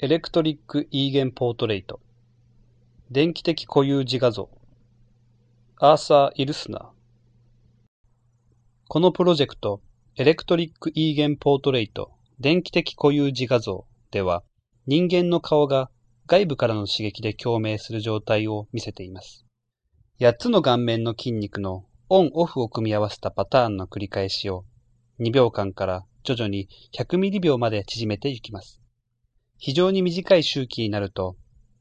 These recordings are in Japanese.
Electric Eigen Portrait 電気的固有自画像アーサー・イルスナーこのプロジェクト Electric Eigen Portrait 電気的固有自画像では人間の顔が外部からの刺激で共鳴する状態を見せています。8つの顔面の筋肉のオン・オフを組み合わせたパターンの繰り返しを2秒間から徐々に100ミリ秒まで縮めていきます。非常に短い周期になると、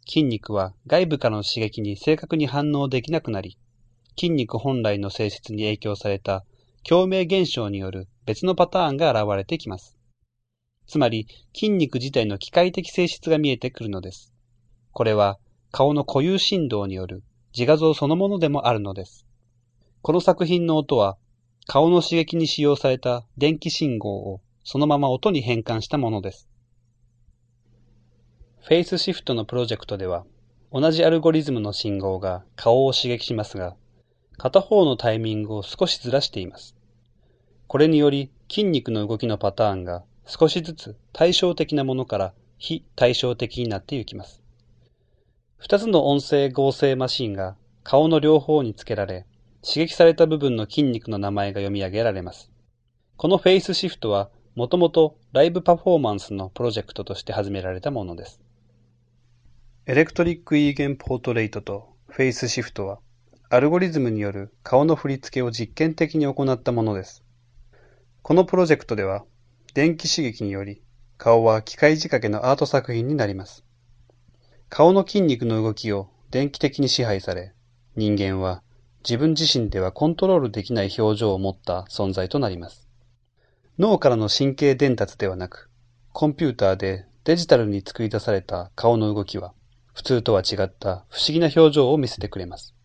筋肉は外部からの刺激に正確に反応できなくなり、筋肉本来の性質に影響された共鳴現象による別のパターンが現れてきます。つまり、筋肉自体の機械的性質が見えてくるのです。これは、顔の固有振動による自画像そのものでもあるのです。この作品の音は、顔の刺激に使用された電気信号をそのまま音に変換したものです。フェイスシフトのプロジェクトでは、同じアルゴリズムの信号が顔を刺激しますが、片方のタイミングを少しずらしています。これにより筋肉の動きのパターンが少しずつ対照的なものから非対照的になっていきます。二つの音声合成マシンが顔の両方につけられ、刺激された部分の筋肉の名前が読み上げられます。この Face Shift はもともとライブパフォーマンスのプロジェクトとして始められたものです。 Electric Eigen Portrait と Face Shift は、アルゴリズムによる顔の振り付けを実験的に行ったものです。このプロジェクトでは、電気刺激により、顔は機械仕掛けのアート作品になります。顔の筋肉の動きを電気的に支配され、人間は自分自身ではコントロールできない表情を持った存在となります。脳からの神経伝達ではなく、コンピューターでデジタルに作り出された顔の動きは、普通とは違った不思議な表情を見せてくれます。